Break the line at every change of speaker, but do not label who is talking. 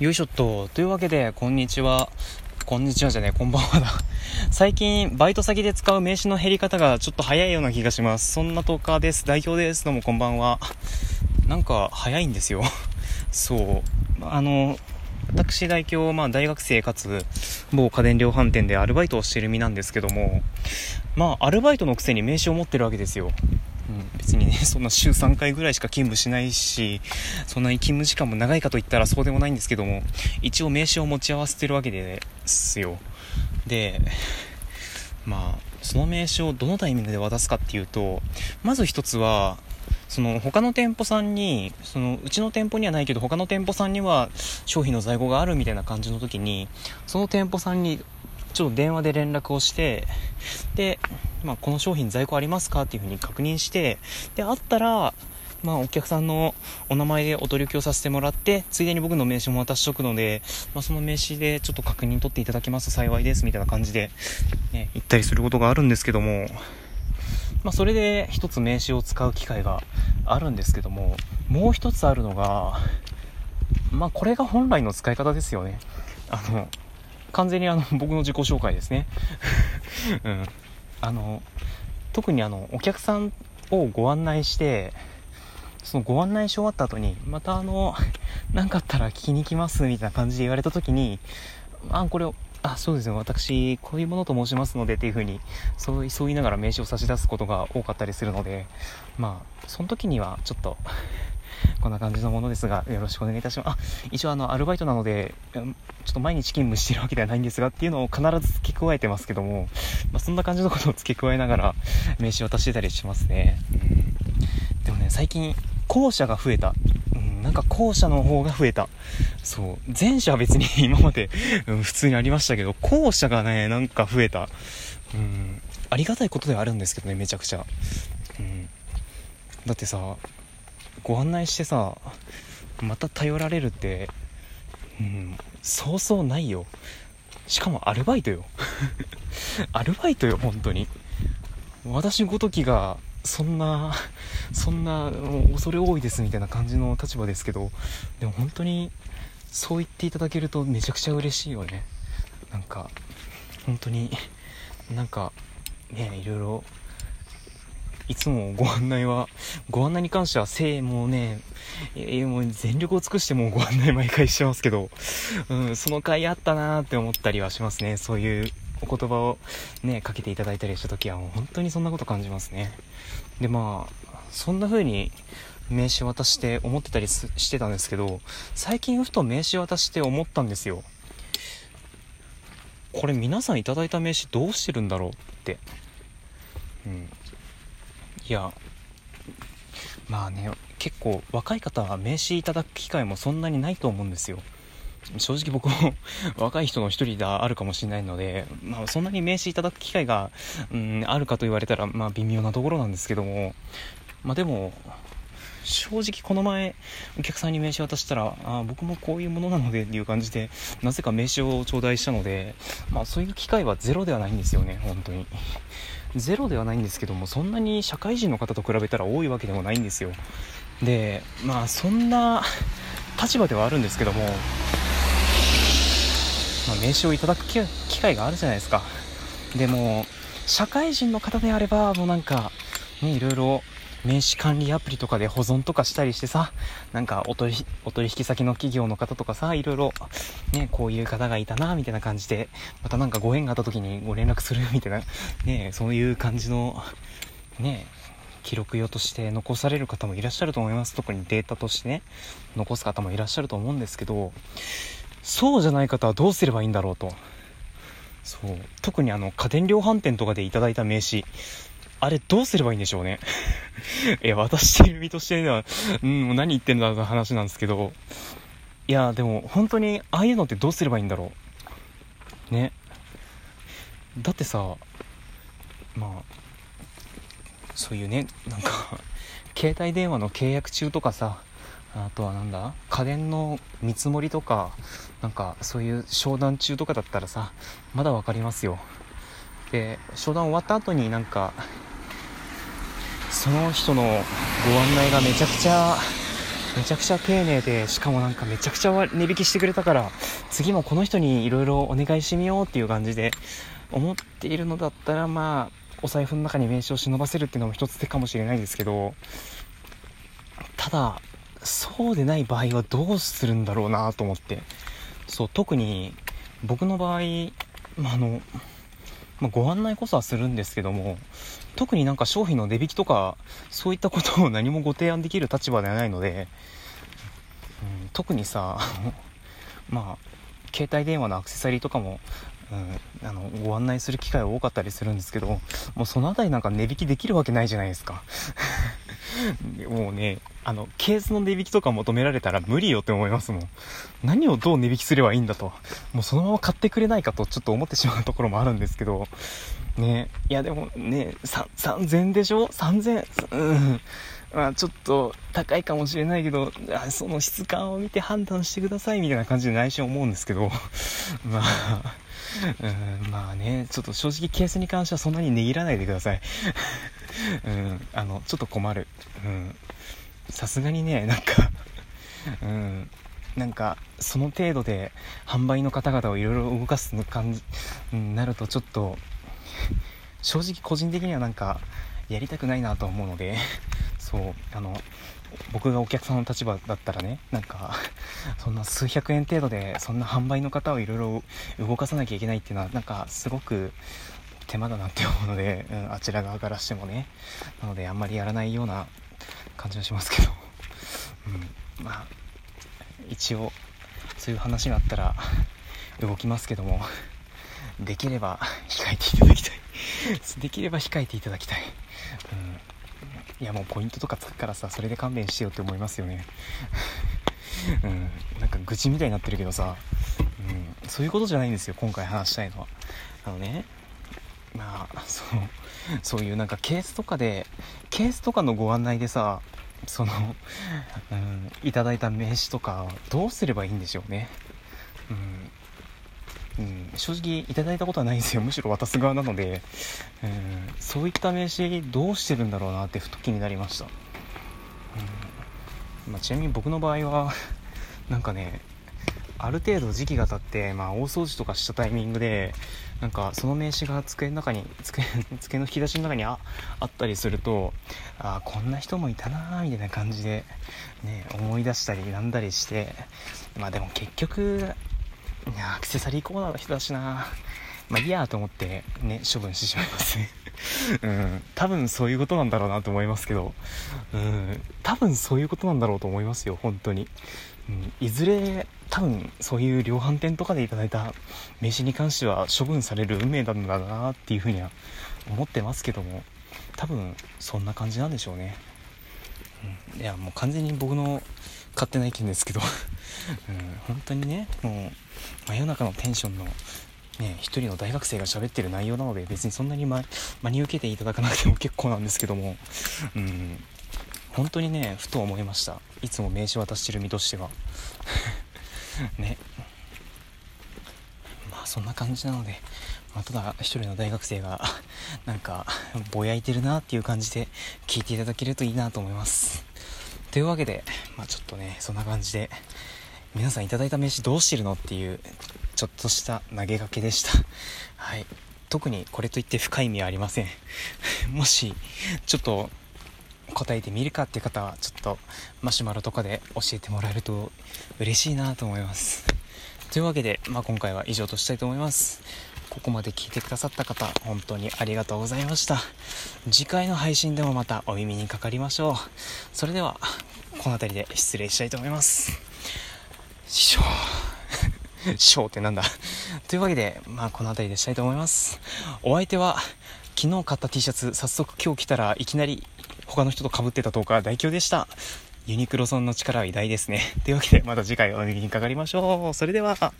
よいしょっと。というわけで、こんにちは。こんにちはじゃねえ、こんばんはだ。最近、バイト先で使う名詞の減り方がちょっと早いような気がします。そんな10日です。代表です。どうもこんばんは。なんか、早いんですよ。そう。あの、私代表、まあ大学生かつ、某家電量販店でアルバイトをしてる身なんですけども、まあアルバイトのくせに名刺を持ってるわけですよ。うん、別にね、そんな週3回ぐらいしか勤務しないし、そんなに勤務時間も長いかといったらそうでもないんですけども、一応名刺を持ち合わせてるわけですよ。で、まあ、その名刺をどのタイミングで渡すかっていうと、まず一つは、その他の店舗さんに、そのうちの店舗にはないけど他の店舗さんには商品の在庫があるみたいな感じの時に、その店舗さんにちょっと電話で連絡をして、で、まあ、この商品在庫ありますかっていうふうに確認して、で、あったら、まあ、お客さんのお名前でお取り置きをさせてもらって、ついでに僕の名刺も渡しとくので、まあ、その名刺でちょっと確認取っていただけますと幸いです、みたいな感じで、ね、言ったりすることがあるんですけども、まあ、それで一つ名刺を使う機会があるんですけども、もう一つあるのが、まあ、これが本来の使い方ですよね。あの、完全にあの 僕の自己紹介ですね。うん。あの、特にあの、お客さんをご案内して、そのご案内し終わった後に、またあの、何かあったら聞きに来ますみたいな感じで言われた時に、あ、これを、あ、そうですよ、私、こういうものと申しますのでっていう風に、そう言いながら名刺を差し出すことが多かったりするので、まあ、その時にはちょっとこんな感じのものですが、よろしくお願いいたします。あ、一応あの、アルバイトなので、ちょっと毎日勤務してるわけではないんですがっていうのを必ず付け加えてますけども、まあ、そんな感じのことを付け加えながら名刺を渡してたりしますね。でもね、最近、校舎が増えた。うん、なんか校舎の方が増えた。そう。前者は別に 今まで、うん、普通にありましたけど、校舎がね、なんか増えた。うん、ありがたいことではあるんですけどね、めちゃくちゃ。うん。だってさ、ご案内してさまた頼られるってうんそうそうないよ。しかもアルバイトよ。アルバイトよ本当に。私ごときがそんなそんな恐れ多いですみたいな感じの立場ですけどでも本当にそう言っていただけるとめちゃくちゃ嬉しいよね。なんか本当になんかねいろいろいつもご案内は、ご案内に関しては、せい、もうね、えもう全力を尽くしてもうご案内毎回してますけど、うん、その回あったなーって思ったりはしますね。そういうお言葉をね、かけていただいたりした時は、もう本当にそんなこと感じますね。で、まあ、そんな風に、名刺渡して思ってたりしてたんですけど、最近ふと名刺渡して思ったんですよ。これ皆さんいただいた名刺どうしてるんだろうって。うん。いやまあね結構若い方は名刺いただく機会もそんなにないと思うんですよ。正直僕も 若い人の一人であるかもしれないので、まあ、そんなに名刺いただく機会が、うん、あるかと言われたら、まあ、微妙なところなんですけども、まあ、でも正直この前お客さんに名刺渡したらあ僕もこういうものなのでっていう感じでなぜか名刺を頂戴したので、まあ、そういう機会はゼロではないんですよね本当に。ゼロではないんですけどもそんなに社会人の方と比べたら多いわけでもないんですよ。でまあそんな立場ではあるんですけども、まあ、名刺をいただく機会があるじゃないですか。でも社会人の方であればもうなんかねいろいろ名刺管理アプリとかで保存とかしたりしてさ、なんかお取お取引先の企業の方とかさ、いろいろ、ね、こういう方がいたな、みたいな感じで、またなんかご縁があった時にご連絡するみたいな、ね、そういう感じの、ね、記録用として残される方もいらっしゃると思います。特にデータとしてね、残す方もいらっしゃると思うんですけど、そうじゃない方はどうすればいいんだろうと。そう。特にあの、家電量販店とかでいただいた名刺、あれどうすればいいんでしょうね。いや、私てる身としては、うん、何言ってんだって話なんですけど、いや、でも本当に、ああいうのってどうすればいいんだろう。ね。だってさ、まあ、そういうね、なんか 携帯電話の契約中とかさ、あとはなんだ家電の見積もりとか、なんかそういう商談中とかだったらさ、まだ分かりますよ。で、商談終わった後になんか、その人のご案内がめちゃくちゃめちゃくちゃ丁寧でしかもなんかめちゃくちゃ値引きしてくれたから次もこの人にいろいろお願いしてみようっていう感じで思っているのだったらまあお財布の中に名刺を忍ばせるっていうのも一つ手かもしれないですけどただそうでない場合はどうするんだろうなと思って。そう特に僕の場合、まあ、あの、まあ、ご案内こそはするんですけども特になんか商品の値引きとかそういったことを何もご提案できる立場ではないので、うん、特にさ まあ携帯電話のアクセサリーとかも、うん、あのご案内する機会は多かったりするんですけどもうその辺りなんか値引きできるわけないじゃないですか。もうねあのケースの値引きとか求められたら無理よって思いますもん。何をどう値引きすればいいんだと。もうそのまま買ってくれないかとちょっと思ってしまうところもあるんですけど。ね。いやでもね3000でしょ？3000うん。まあ、ちょっと高いかもしれないけどその質感を見て判断してくださいみたいな感じで内心思うんですけど。まあうんまあね。ちょっと正直ケースに関してはそんなに値切らないでください。うん。あのちょっと困る。うん。さすがにねなんか うん。なんかその程度で販売の方々をいろいろ動かす感じになるとちょっと正直個人的にはなんかやりたくないなと思うので そうあの僕がお客さんの立場だったらねなんかそんな数百円程度でそんな販売の方をいろいろ動かさなきゃいけないっていうのはなんかすごく手間だなって思うので、うん、あちら側からしてもね。なのであんまりやらないような感じはしますけど、うん、まあ一応そういう話があったら動きますけどもできれば控えていただきたい。できれば控えていただきたい、うん、いやもうポイントとかつくからさそれで勘弁してよって思いますよね。うん。なんか愚痴みたいになってるけどさ、うん、そういうことじゃないんですよ今回話したいのは。あのねまあそうそういうなんかケースとかでケースとかのご案内でさその、うん、いただいた名刺とかどうすればいいんでしょうね。うん、うん、正直いただいたことはないんですよ。むしろ渡す側なので、うん、そういった名刺どうしてるんだろうなってふと気になりました、うんまあ、ちなみに僕の場合はなんかねある程度時期が経って、まあ、大掃除とかしたタイミングでなんかその名刺が机の中に机 机の引き出しの中にああったりするとあこんな人もいたなみたいな感じで、ね、思い出したりなんだりしてまあでも結局アクセサリーコーナーの人だしなまあいいやと思ってね処分してしまいますね。うん。多分そういうことなんだろうなと思いますけど。うん。多分そういうことなんだろうと思いますよ本当に。うん、いずれ多分そういう量販店とかでいただいた名刺に関しては処分される運命なんだなっていうふうには思ってますけども。多分そんな感じなんでしょうね、うん、いやもう完全に僕の勝手な意見ですけど、うん、本当にねもう真夜中のテンションのね、一人の大学生が喋ってる内容なので別にそんなに真に受けていただかなくても結構なんですけども、うん、本当にねふと思いました。いつも名刺渡してる身としては。ね。まあそんな感じなので、まあ、ただ一人の大学生がなんかぼやいてるなっていう感じで聞いていただけるといいなと思います。というわけで、まあ、ちょっとねそんな感じで皆さんいただいた名刺どうしてるのっていうちょっとした投げかけでした。はい。特にこれといって深い意味はありません。もしちょっと答えてみるかっていう方はちょっとマシュマロとかで教えてもらえると嬉しいなと思います。というわけで、まあ、今回は以上としたいと思います。ここまで聞いてくださった方本当にありがとうございました。次回の配信でもまたお耳にかかりましょう。それではこの辺りで失礼したいと思います。しょショーってなんだ というわけで、まあ、この辺りでしたいと思いますお相手は昨日買った T シャツ早速今日着たらいきなり他の人と被ってた10日大凶でした。ユニクロさんの力は偉大ですね。というわけでまた次回お耳にかかりましょう。それでは。